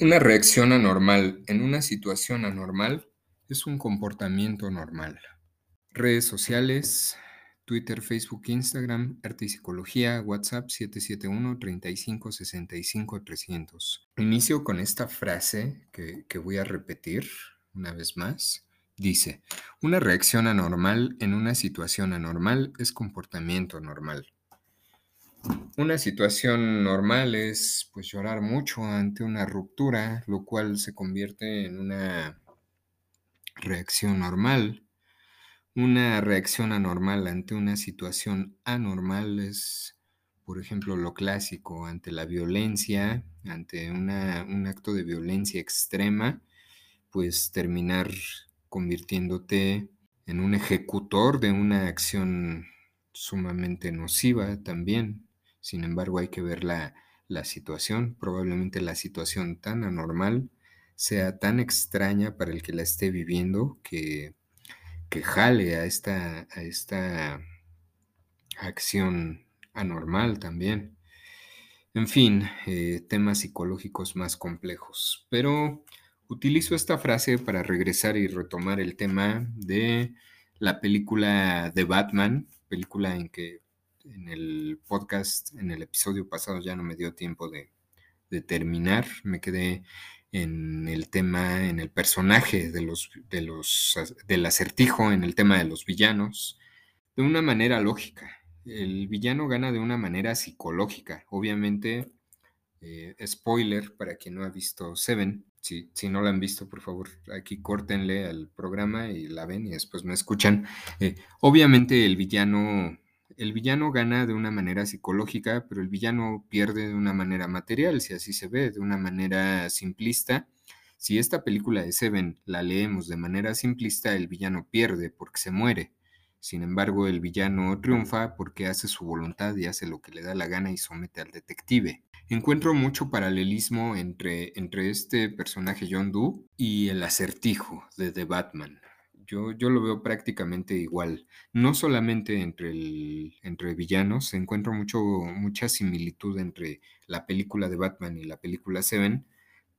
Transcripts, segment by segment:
Una reacción anormal en una situación anormal es un comportamiento normal. Redes sociales, Twitter, Facebook, Instagram, Arte y Psicología, WhatsApp 771-3565-300. Inicio con esta frase que, que voy a repetir una vez más. Dice, una reacción anormal en una situación anormal es comportamiento normal. Una situación normal es pues llorar mucho ante una ruptura, lo cual se convierte en una reacción normal. Una reacción anormal ante una situación anormal es, por ejemplo, lo clásico, ante la violencia, ante un acto de violencia extrema, pues terminar convirtiéndote en un ejecutor de una acción sumamente nociva también. Sin embargo, hay que ver la, situación. Probablemente la situación tan anormal sea tan extraña para el que la esté viviendo que, que jale a esta, a esta acción anormal también. En fin, eh, temas psicológicos más complejos. Pero utilizo esta frase para regresar y retomar el tema de la película de Batman, película en que en el podcast, en el episodio pasado ya no me dio tiempo de, terminar, me quedé en el tema, en el personaje de los, de los, del acertijo, en el tema de los villanos, de una manera lógica. El villano gana de una manera psicológica. Obviamente, eh, spoiler para quien no ha visto Seven. Si, si, no la han visto, por favor, aquí córtenle al programa y la ven y después me escuchan. Eh, obviamente el villano el villano gana de una manera psicológica, pero el villano pierde de una manera material, si así se ve, de una manera simplista. Si esta película de Seven la leemos de manera simplista, el villano pierde porque se muere. Sin embargo, el villano triunfa porque hace su voluntad y hace lo que le da la gana y somete al detective. Encuentro mucho paralelismo entre, entre este personaje John Doe y el acertijo de The Batman. Yo, yo, lo veo prácticamente igual. No solamente entre, entre villanos, encuentro mucho, mucha similitud entre la película de Batman y la película Seven,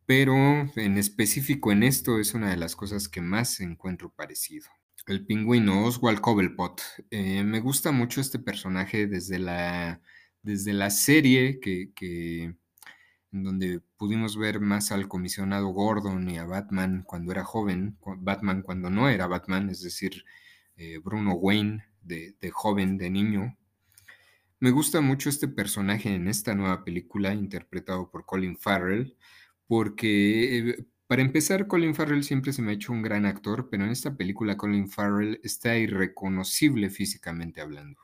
pero en específico en esto es una de las cosas que más encuentro parecido. El pingüino Oswald Cobblepot. Eh, me gusta mucho este personaje desde la, desde la serie que en donde pudimos ver más al comisionado Gordon y a Batman cuando era joven, Batman cuando no era Batman, es decir, eh, Bruno Wayne de, joven, de niño. Me gusta mucho este personaje en esta nueva película interpretado por Colin Farrell, porque eh, para empezar, Colin Farrell siempre se me ha hecho un gran actor, pero en esta película Colin Farrell está irreconocible físicamente hablando.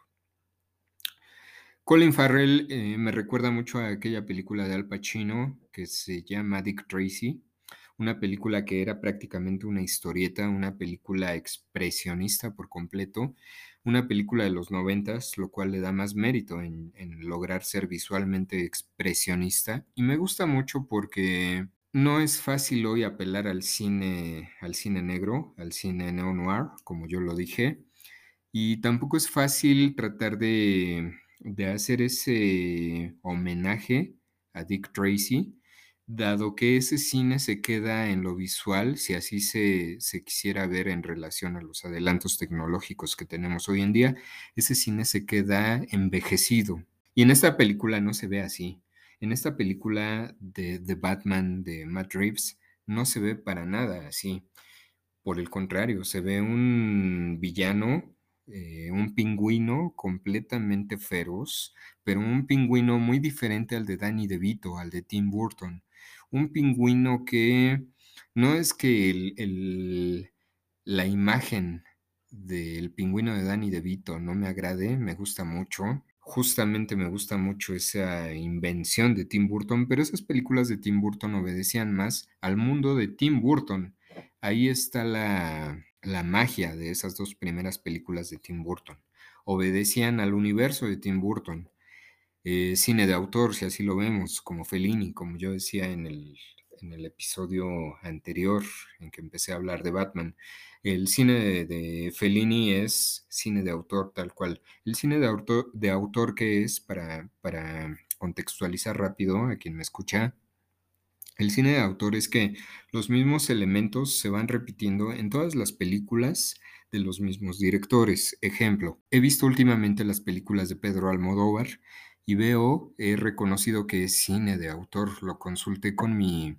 Colin Farrell eh, me recuerda mucho a aquella película de Al Pacino que se llama Dick Tracy, una película que era prácticamente una historieta, una película expresionista por completo, una película de los noventas, lo cual le da más mérito en, lograr ser visualmente expresionista. Y me gusta mucho porque no es fácil hoy apelar al cine, al cine negro, al cine neo-noir, como yo lo dije, y tampoco es fácil tratar de de hacer ese homenaje a Dick Tracy, dado que ese cine se queda en lo visual, si así se, quisiera ver en relación a los adelantos tecnológicos que tenemos hoy en día, ese cine se queda envejecido. Y en esta película no se ve así. En esta película de The Batman de Matt Reeves no se ve para nada así. Por el contrario, se ve un villano eh, un pingüino completamente feroz, pero un pingüino muy diferente al de Danny DeVito, al de Tim Burton. Un pingüino que no es que la imagen del pingüino de Danny DeVito no me agrade, me gusta mucho. Justamente me gusta mucho esa invención de Tim Burton, pero esas películas de Tim Burton obedecían más al mundo de Tim Burton. Ahí está la, la magia de esas dos primeras películas de Tim Burton. Obedecían al universo de Tim Burton. Eh, cine de autor, si así lo vemos, como Fellini, como yo decía en el, episodio anterior en que empecé a hablar de Batman. El cine de, Fellini es cine de autor tal cual. El cine de autor, de autor que es, para contextualizar rápido a quien me escucha, El cine de autor es que los mismos elementos se van repitiendo en todas las películas de los mismos directores. Ejemplo, he visto últimamente las películas de Pedro Almodóvar y veo, he reconocido que es cine de autor. Lo consulté con mi,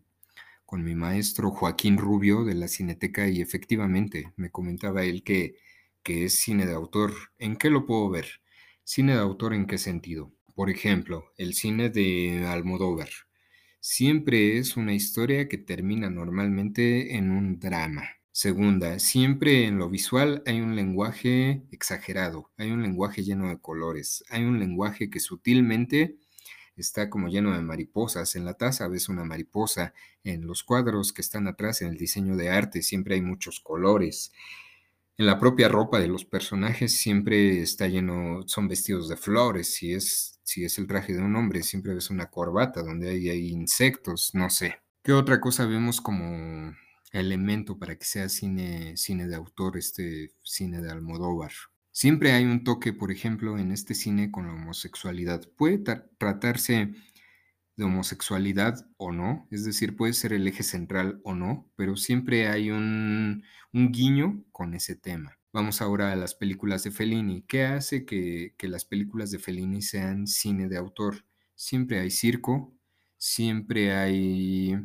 con mi maestro Joaquín Rubio de la Cineteca y efectivamente me comentaba él que, que es cine de autor. ¿En qué lo puedo ver? Cine de autor en qué sentido? Por ejemplo, el cine de Almodóvar siempre es una historia que termina normalmente en un drama. Segunda, siempre en lo visual hay un lenguaje exagerado, hay un lenguaje lleno de colores, hay un lenguaje que sutilmente está como lleno de mariposas. En la taza ves una mariposa, en los cuadros que están atrás, en el diseño de arte, siempre hay muchos colores. En la propia ropa de los personajes siempre está lleno, son vestidos de flores, si es si es el traje de un hombre, siempre ves una corbata donde hay, hay insectos, no sé. ¿Qué otra cosa vemos como elemento para que sea cine, cine de autor, este cine de Almodóvar? Siempre hay un toque, por ejemplo, en este cine con la homosexualidad. Puede tratarse de homosexualidad o no, es decir, puede ser el eje central o no, pero siempre hay un, un guiño con ese tema. Vamos ahora a las películas de Fellini. ¿Qué hace que, las películas de Fellini sean cine de autor? Siempre hay circo, siempre hay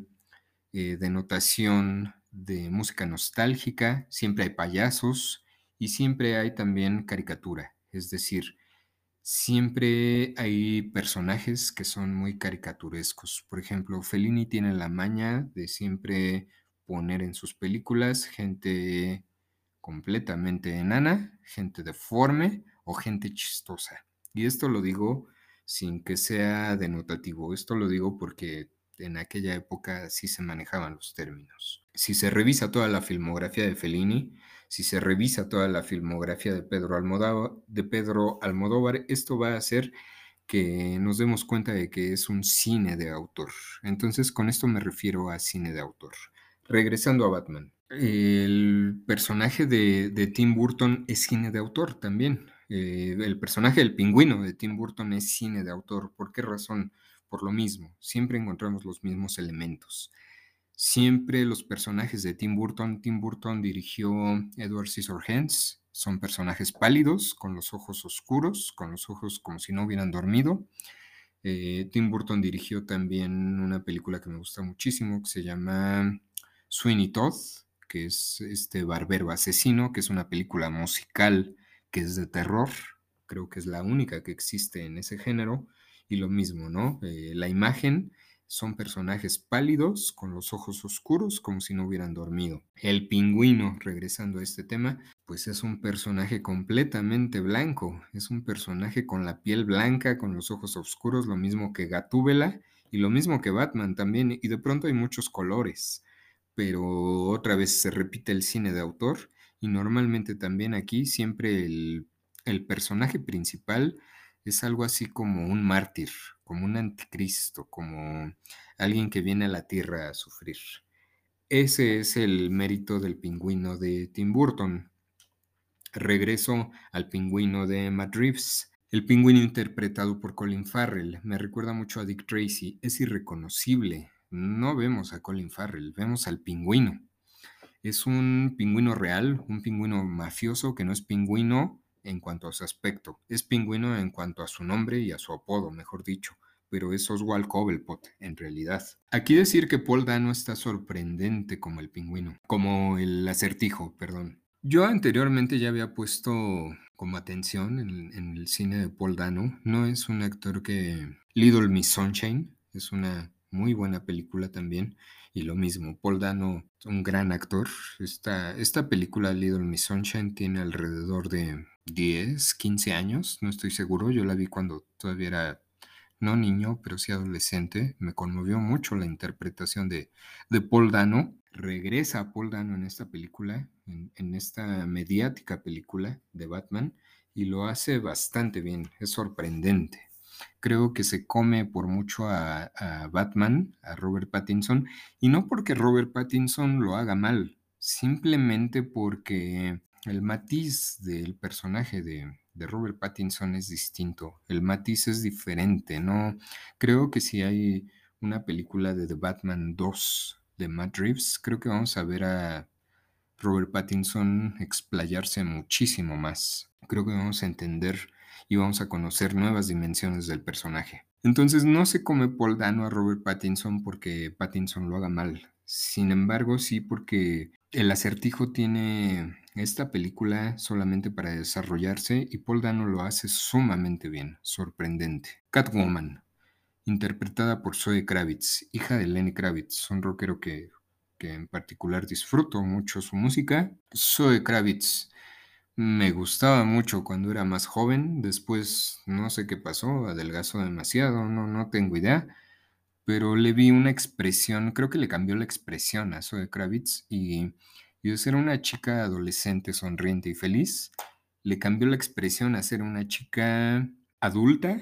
eh, denotación de música nostálgica, siempre hay payasos y siempre hay también caricatura. Es decir, siempre hay personajes que son muy caricaturescos. Por ejemplo, Fellini tiene la maña de siempre poner en sus películas gente completamente enana, gente deforme o gente chistosa. Y esto lo digo sin que sea denotativo, esto lo digo porque en aquella época sí se manejaban los términos. Si se revisa toda la filmografía de Fellini, si se revisa toda la filmografía de Pedro Almodóvar, esto va a hacer que nos demos cuenta de que es un cine de autor. Entonces, con esto me refiero a cine de autor. Regresando a Batman. El personaje de, Tim Burton es cine de autor también. Eh, el personaje del pingüino de Tim Burton es cine de autor. ¿Por qué razón? Por lo mismo, siempre encontramos los mismos elementos. Siempre los personajes de Tim Burton, Tim Burton dirigió Edward Scissorhands, son personajes pálidos, con los ojos oscuros, con los ojos como si no hubieran dormido. Eh, Tim Burton dirigió también una película que me gusta muchísimo, que se llama Sweeney Todd, que es este Barbero Asesino, que es una película musical que es de terror, creo que es la única que existe en ese género, y lo mismo, ¿no? Eh, la imagen son personajes pálidos, con los ojos oscuros, como si no hubieran dormido. El pingüino, regresando a este tema, pues es un personaje completamente blanco, es un personaje con la piel blanca, con los ojos oscuros, lo mismo que Gatúbela y lo mismo que Batman también, y de pronto hay muchos colores pero otra vez se repite el cine de autor y normalmente también aquí siempre el, personaje principal es algo así como un mártir, como un anticristo, como alguien que viene a la tierra a sufrir. Ese es el mérito del pingüino de Tim Burton. Regreso al pingüino de Matt Reeves. El pingüino interpretado por Colin Farrell me recuerda mucho a Dick Tracy. Es irreconocible no vemos a Colin Farrell, vemos al pingüino. Es un pingüino real, un pingüino mafioso que no es pingüino en cuanto a su aspecto, es pingüino en cuanto a su nombre y a su apodo, mejor dicho, pero es Oswald Cobblepot en realidad. Aquí decir que Paul Dano está sorprendente como el pingüino, como el acertijo, perdón. Yo anteriormente ya había puesto como atención en, el cine de Paul Dano. No es un actor que... Little Miss Sunshine es una muy buena película también. Y lo mismo, Paul Dano, un gran actor. Esta, esta película, Little Miss Sunshine, tiene alrededor de 10, 15 años, no estoy seguro. Yo la vi cuando todavía era, no niño, pero sí adolescente. Me conmovió mucho la interpretación de, de Paul Dano. Regresa Paul Dano en esta película, en esta mediática película de Batman, y lo hace bastante bien, es sorprendente creo que se come por mucho a, Batman, a Robert Pattinson, y no porque Robert Pattinson lo haga mal, simplemente porque el matiz del personaje de, de Robert Pattinson es distinto, el matiz es diferente, ¿no? Creo que si hay una película de The Batman 2 de Matt Reeves, creo que vamos a ver a Robert Pattinson explayarse muchísimo más. Creo que vamos a entender y vamos a conocer nuevas dimensiones del personaje. Entonces no se come Paul Dano a Robert Pattinson porque Pattinson lo haga mal. Sin embargo, sí porque el acertijo tiene esta película solamente para desarrollarse y Paul Dano lo hace sumamente bien, sorprendente. Catwoman, interpretada por Zoe Kravitz, hija de Lenny Kravitz, un rockero que, que en particular disfruto mucho su música. Zoe Kravitz me gustaba mucho cuando era más joven, después no sé qué pasó, adelgazó demasiado, no, no tengo idea, pero le vi una expresión, creo que le cambió la expresión a Zoe Kravitz y, y de ser una chica adolescente, sonriente y feliz, le cambió la expresión a ser una chica adulta,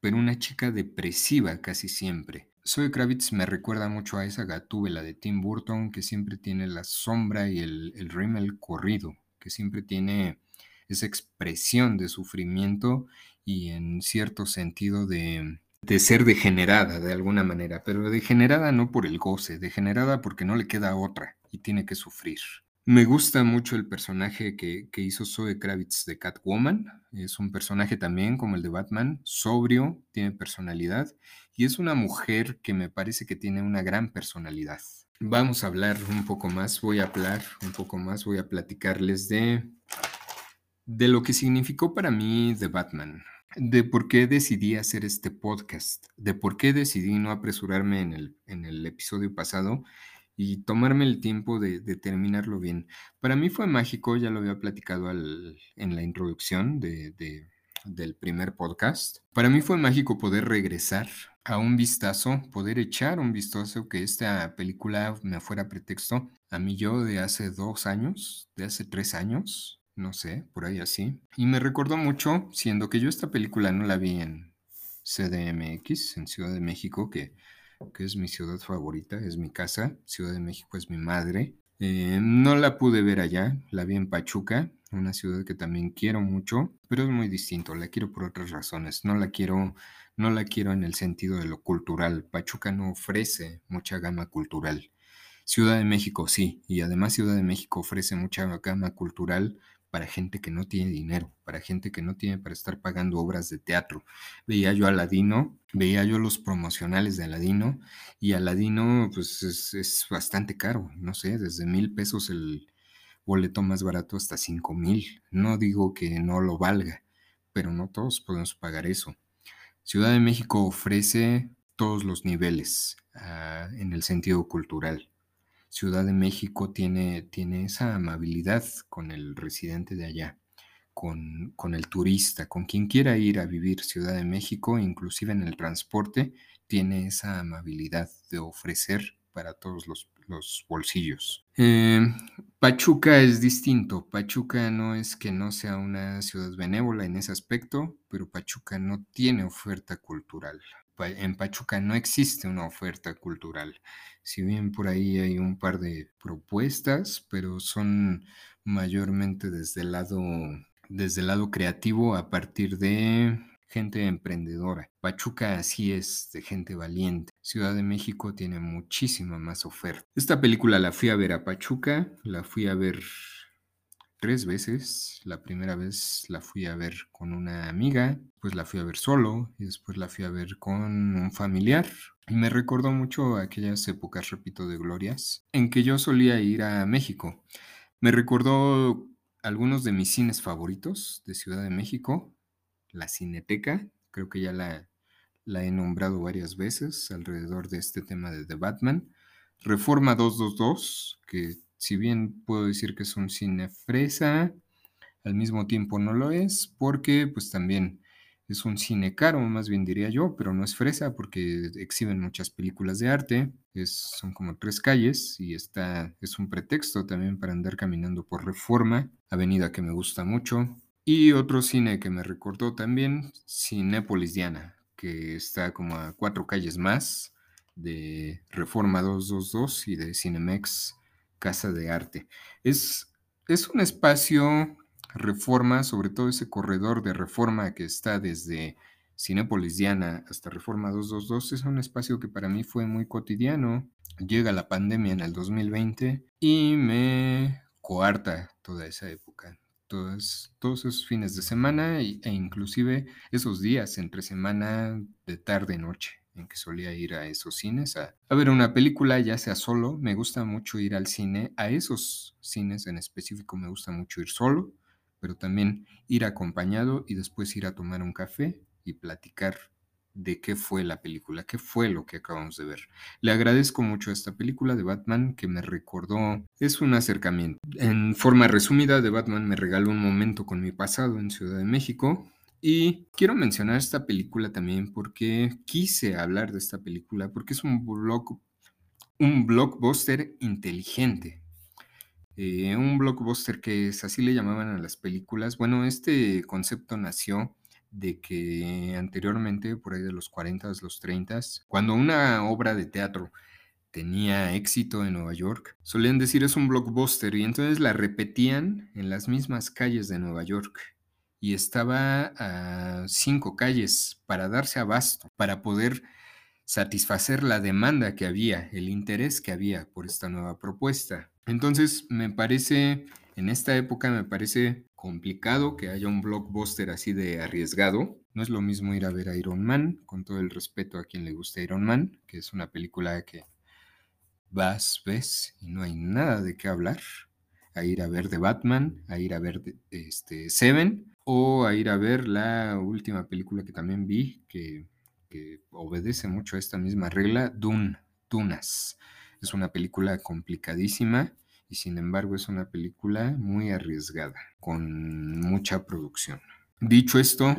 pero una chica depresiva casi siempre. Zoe Kravitz me recuerda mucho a esa gatúbela de Tim Burton que siempre tiene la sombra y el, el rímel corrido, que siempre tiene esa expresión de sufrimiento y en cierto sentido de, de ser degenerada de alguna manera, pero degenerada no por el goce, degenerada porque no le queda otra y tiene que sufrir. Me gusta mucho el personaje que, hizo Zoe Kravitz de Catwoman. Es un personaje también como el de Batman, sobrio, tiene personalidad y es una mujer que me parece que tiene una gran personalidad. Vamos a hablar un poco más, voy a hablar un poco más, voy a platicarles de, de lo que significó para mí The Batman, de por qué decidí hacer este podcast, de por qué decidí no apresurarme en el, en el episodio pasado y tomarme el tiempo de, terminarlo bien. Para mí fue mágico, ya lo había platicado en la introducción del primer podcast. Para mí fue mágico poder regresar a un vistazo, poder echar un vistazo que esta película me fuera pretexto a mí yo de hace dos años, de hace tres años, no sé, por ahí así. Y me recordó mucho, siendo que yo esta película no la vi en CDMX, en Ciudad de México, que que es mi ciudad favorita, es mi casa, Ciudad de México es mi madre. Eh, no la pude ver allá, la vi en Pachuca, una ciudad que también quiero mucho, pero es muy distinto, la quiero por otras razones, no la quiero, no la quiero en el sentido de lo cultural. Pachuca no ofrece mucha gama cultural. Ciudad de México sí, y además Ciudad de México ofrece mucha gama cultural para gente que no tiene dinero, para gente que no tiene para estar pagando obras de teatro. Veía yo a Aladino, veía yo los promocionales de Aladino y Aladino pues es, bastante caro, no sé, desde mil pesos el boleto más barato hasta cinco mil. No digo que no lo valga, pero no todos podemos pagar eso. Ciudad de México ofrece todos los niveles ah, en el sentido cultural. Ciudad de México tiene, tiene esa amabilidad con el residente de allá, con, con, el turista, con quien quiera ir a vivir Ciudad de México, inclusive en el transporte, tiene esa amabilidad de ofrecer para todos los, bolsillos. Eh, Pachuca es distinto. Pachuca no es que no sea una ciudad benévola en ese aspecto, pero Pachuca no tiene oferta cultural en Pachuca no existe una oferta cultural. Si bien por ahí hay un par de propuestas, pero son mayormente desde el lado, desde el lado creativo a partir de gente emprendedora. Pachuca así es de gente valiente. Ciudad de México tiene muchísima más oferta. Esta película la fui a ver a Pachuca, la fui a ver tres veces. La primera vez la fui a ver con una amiga, pues la fui a ver solo y después la fui a ver con un familiar. Y me recordó mucho aquellas épocas, repito, de glorias, en que yo solía ir a México. Me recordó algunos de mis cines favoritos de Ciudad de México, la Cineteca, creo que ya la, la he nombrado varias veces alrededor de este tema de The Batman. Reforma 222, que si bien puedo decir que es un cine fresa, al mismo tiempo no lo es, porque pues también es un cine caro, más bien diría yo, pero no es fresa porque exhiben muchas películas de arte, es, son como tres calles y está, es un pretexto también para andar caminando por Reforma, avenida que me gusta mucho. Y otro cine que me recordó también, Cinépolis Diana, que está como a cuatro calles más de Reforma 222 y de Cinemex Casa de Arte. Es, es un espacio reforma, sobre todo ese corredor de reforma que está desde Cinépolis Diana hasta Reforma 222 es un espacio que para mí fue muy cotidiano. Llega la pandemia en el 2020 y me coarta toda esa época. Todos, todos esos fines de semana e inclusive esos días entre semana de tarde noche en que solía ir a esos cines a, ver una película, ya sea solo. Me gusta mucho ir al cine, a esos cines en específico me gusta mucho ir solo, pero también ir acompañado y después ir a tomar un café y platicar de qué fue la película, qué fue lo que acabamos de ver. Le agradezco mucho a esta película de Batman que me recordó, es un acercamiento. En forma resumida, de Batman me regaló un momento con mi pasado en Ciudad de México. Y quiero mencionar esta película también porque quise hablar de esta película porque es un, block, un blockbuster inteligente. Eh, un blockbuster que es así le llamaban a las películas. Bueno, este concepto nació de que anteriormente, por ahí de los 40, los 30, cuando una obra de teatro tenía éxito en Nueva York, solían decir es un blockbuster y entonces la repetían en las mismas calles de Nueva York y estaba a cinco calles para darse abasto, para poder satisfacer la demanda que había, el interés que había por esta nueva propuesta. Entonces, me parece, en esta época me parece complicado que haya un blockbuster así de arriesgado. No es lo mismo ir a ver a Iron Man, con todo el respeto a quien le guste Iron Man, que es una película que vas, ves y no hay nada de qué hablar. A ir a ver de Batman, a ir a ver este, Seven, o a ir a ver la última película que también vi, que, obedece mucho a esta misma regla, Dune, Dunas. Es una película complicadísima y sin embargo es una película muy arriesgada, con mucha producción. Dicho esto,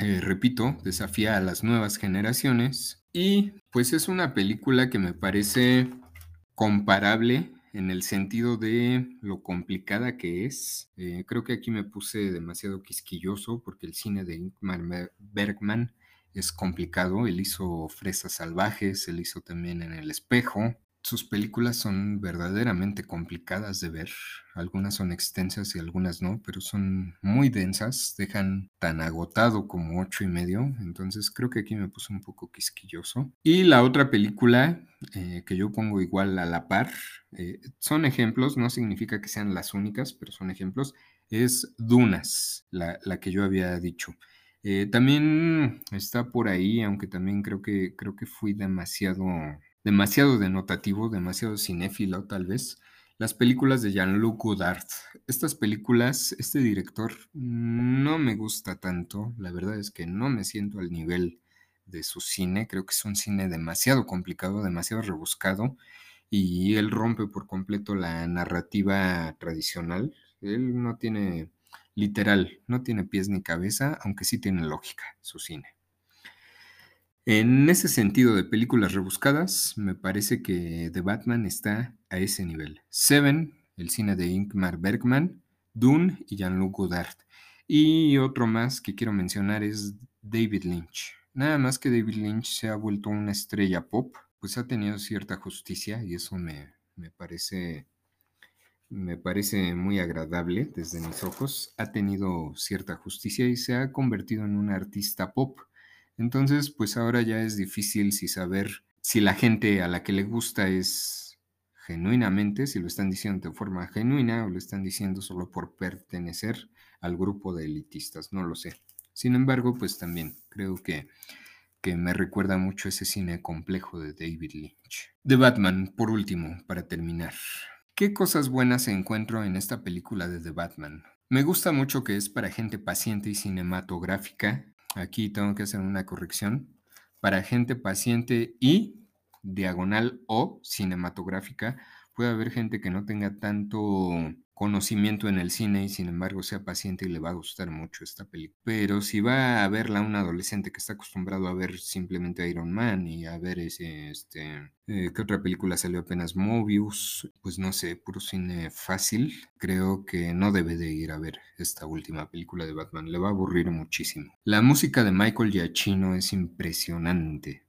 eh, repito, desafía a las nuevas generaciones y pues es una película que me parece comparable en el sentido de lo complicada que es. Eh, creo que aquí me puse demasiado quisquilloso porque el cine de Ingmar Bergman es complicado. Él hizo Fresas Salvajes, él hizo también En el Espejo, sus películas son verdaderamente complicadas de ver. Algunas son extensas y algunas no, pero son muy densas. Dejan tan agotado como ocho y medio. Entonces creo que aquí me puse un poco quisquilloso. Y la otra película eh, que yo pongo igual a la par, eh, son ejemplos, no significa que sean las únicas, pero son ejemplos, es Dunas, la, que yo había dicho. Eh, también está por ahí, aunque también creo que, creo que fui demasiado demasiado denotativo, demasiado cinéfilo tal vez, las películas de Jean-Luc Godard. Estas películas, este director no me gusta tanto, la verdad es que no me siento al nivel de su cine, creo que es un cine demasiado complicado, demasiado rebuscado y él rompe por completo la narrativa tradicional. Él no tiene, literal, no tiene pies ni cabeza, aunque sí tiene lógica su cine. En ese sentido de películas rebuscadas, me parece que The Batman está a ese nivel. Seven, el cine de Ingmar Bergman, Dune y Jean-Luc Godard. Y otro más que quiero mencionar es David Lynch. Nada más que David Lynch se ha vuelto una estrella pop, pues ha tenido cierta justicia y eso me, me parece me parece muy agradable desde mis ojos. Ha tenido cierta justicia y se ha convertido en un artista pop entonces, pues ahora ya es difícil si saber si la gente a la que le gusta es genuinamente, si lo están diciendo de forma genuina o lo están diciendo solo por pertenecer al grupo de elitistas, no lo sé. Sin embargo, pues también creo que, que me recuerda mucho ese cine complejo de David Lynch. De Batman, por último, para terminar. ¿Qué cosas buenas encuentro en esta película de The Batman? Me gusta mucho que es para gente paciente y cinematográfica, Aquí tengo que hacer una corrección. Para gente paciente y diagonal o cinematográfica, puede haber gente que no tenga tanto conocimiento en el cine y sin embargo sea paciente y le va a gustar mucho esta película. Pero si va a verla un adolescente que está acostumbrado a ver simplemente Iron Man y a ver ese, este, eh, ¿qué otra película salió apenas? Mobius, pues no sé, puro cine fácil, creo que no debe de ir a ver esta última película de Batman, le va a aburrir muchísimo. La música de Michael Giacchino es impresionante.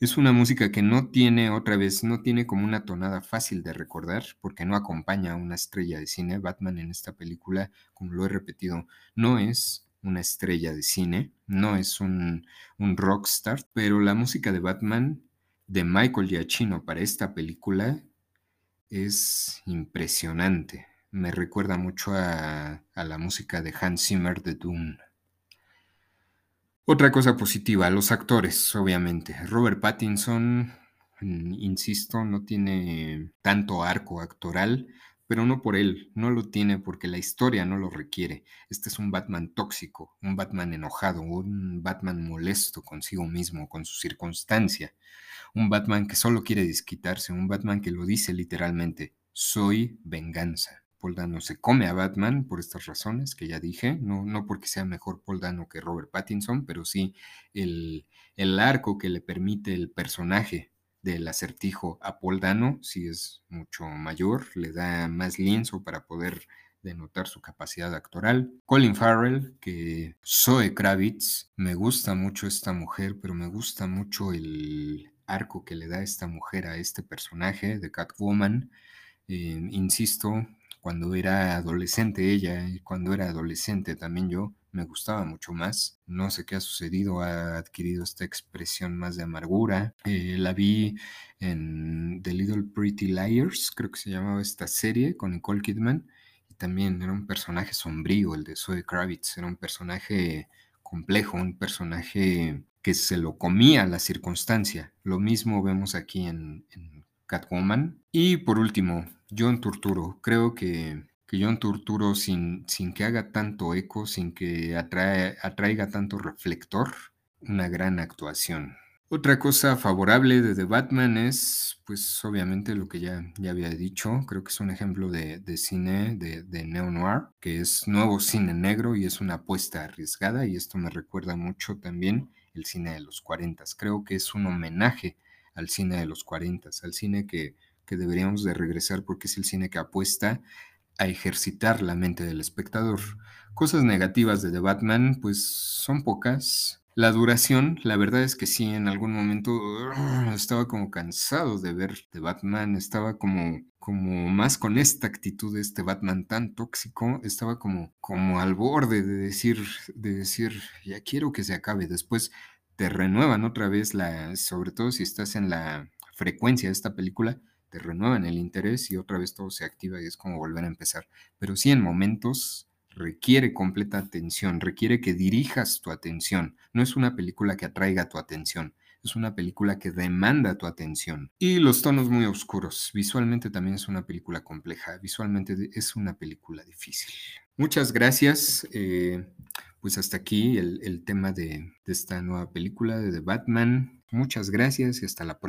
Es una música que no tiene, otra vez, no tiene como una tonada fácil de recordar, porque no acompaña a una estrella de cine. Batman en esta película, como lo he repetido, no es una estrella de cine, no es un, un rockstar, pero la música de Batman de Michael Giacchino para esta película es impresionante. Me recuerda mucho a, a la música de Hans Zimmer de Dune. Otra cosa positiva, los actores, obviamente. Robert Pattinson, mm, insisto, no tiene tanto arco actoral, pero no por él, no lo tiene porque la historia no lo requiere. Este es un Batman tóxico, un Batman enojado, un Batman molesto consigo mismo, con su circunstancia, un Batman que solo quiere desquitarse, un Batman que lo dice literalmente, soy venganza. Paul Dano se come a Batman por estas razones que ya dije, no, no porque sea mejor Paul Dano que Robert Pattinson, pero sí el, el arco que le permite el personaje del acertijo a Paul Dano sí es mucho mayor, le da más lienzo para poder denotar su capacidad actoral. Colin Farrell, que Zoe Kravitz, me gusta mucho esta mujer, pero me gusta mucho el arco que le da esta mujer a este personaje de Catwoman. Eh, insisto, cuando era adolescente ella y cuando era adolescente también yo, me gustaba mucho más. No sé qué ha sucedido, ha adquirido esta expresión más de amargura. Eh, la vi en The Little Pretty Liars, creo que se llamaba esta serie con Nicole Kidman. Y también era un personaje sombrío, el de Zoe Kravitz. Era un personaje complejo, un personaje que se lo comía la circunstancia. Lo mismo vemos aquí en, en Catwoman. Y por último, John Turturro. Creo que, que John Turturro, sin, sin que haga tanto eco, sin que atraiga tanto reflector, una gran actuación. Otra cosa favorable de The Batman es, pues obviamente lo que ya, ya había dicho, creo que es un ejemplo de, cine de, de neo-noir, que es nuevo cine negro y es una apuesta arriesgada y esto me recuerda mucho también el cine de los 40. Creo que es un homenaje al cine de los 40, al cine que, que deberíamos de regresar porque es el cine que apuesta a ejercitar la mente del espectador. Cosas negativas de The Batman, pues son pocas. La duración, la verdad es que sí, en algún momento estaba como cansado de ver The Batman, estaba como, como más con esta actitud de este Batman tan tóxico, estaba como, como al borde de decir, de decir, ya quiero que se acabe. Después te renuevan otra vez la, sobre todo si estás en la frecuencia de esta película, te renuevan el interés y otra vez todo se activa y es como volver a empezar. Pero sí en momentos requiere completa atención, requiere que dirijas tu atención. No es una película que atraiga tu atención, es una película que demanda tu atención. Y los tonos muy oscuros. Visualmente también es una película compleja, visualmente es una película difícil. Muchas gracias. Eh, pues hasta aquí el, tema de, de esta nueva película de The Batman. Muchas gracias y hasta la próxima.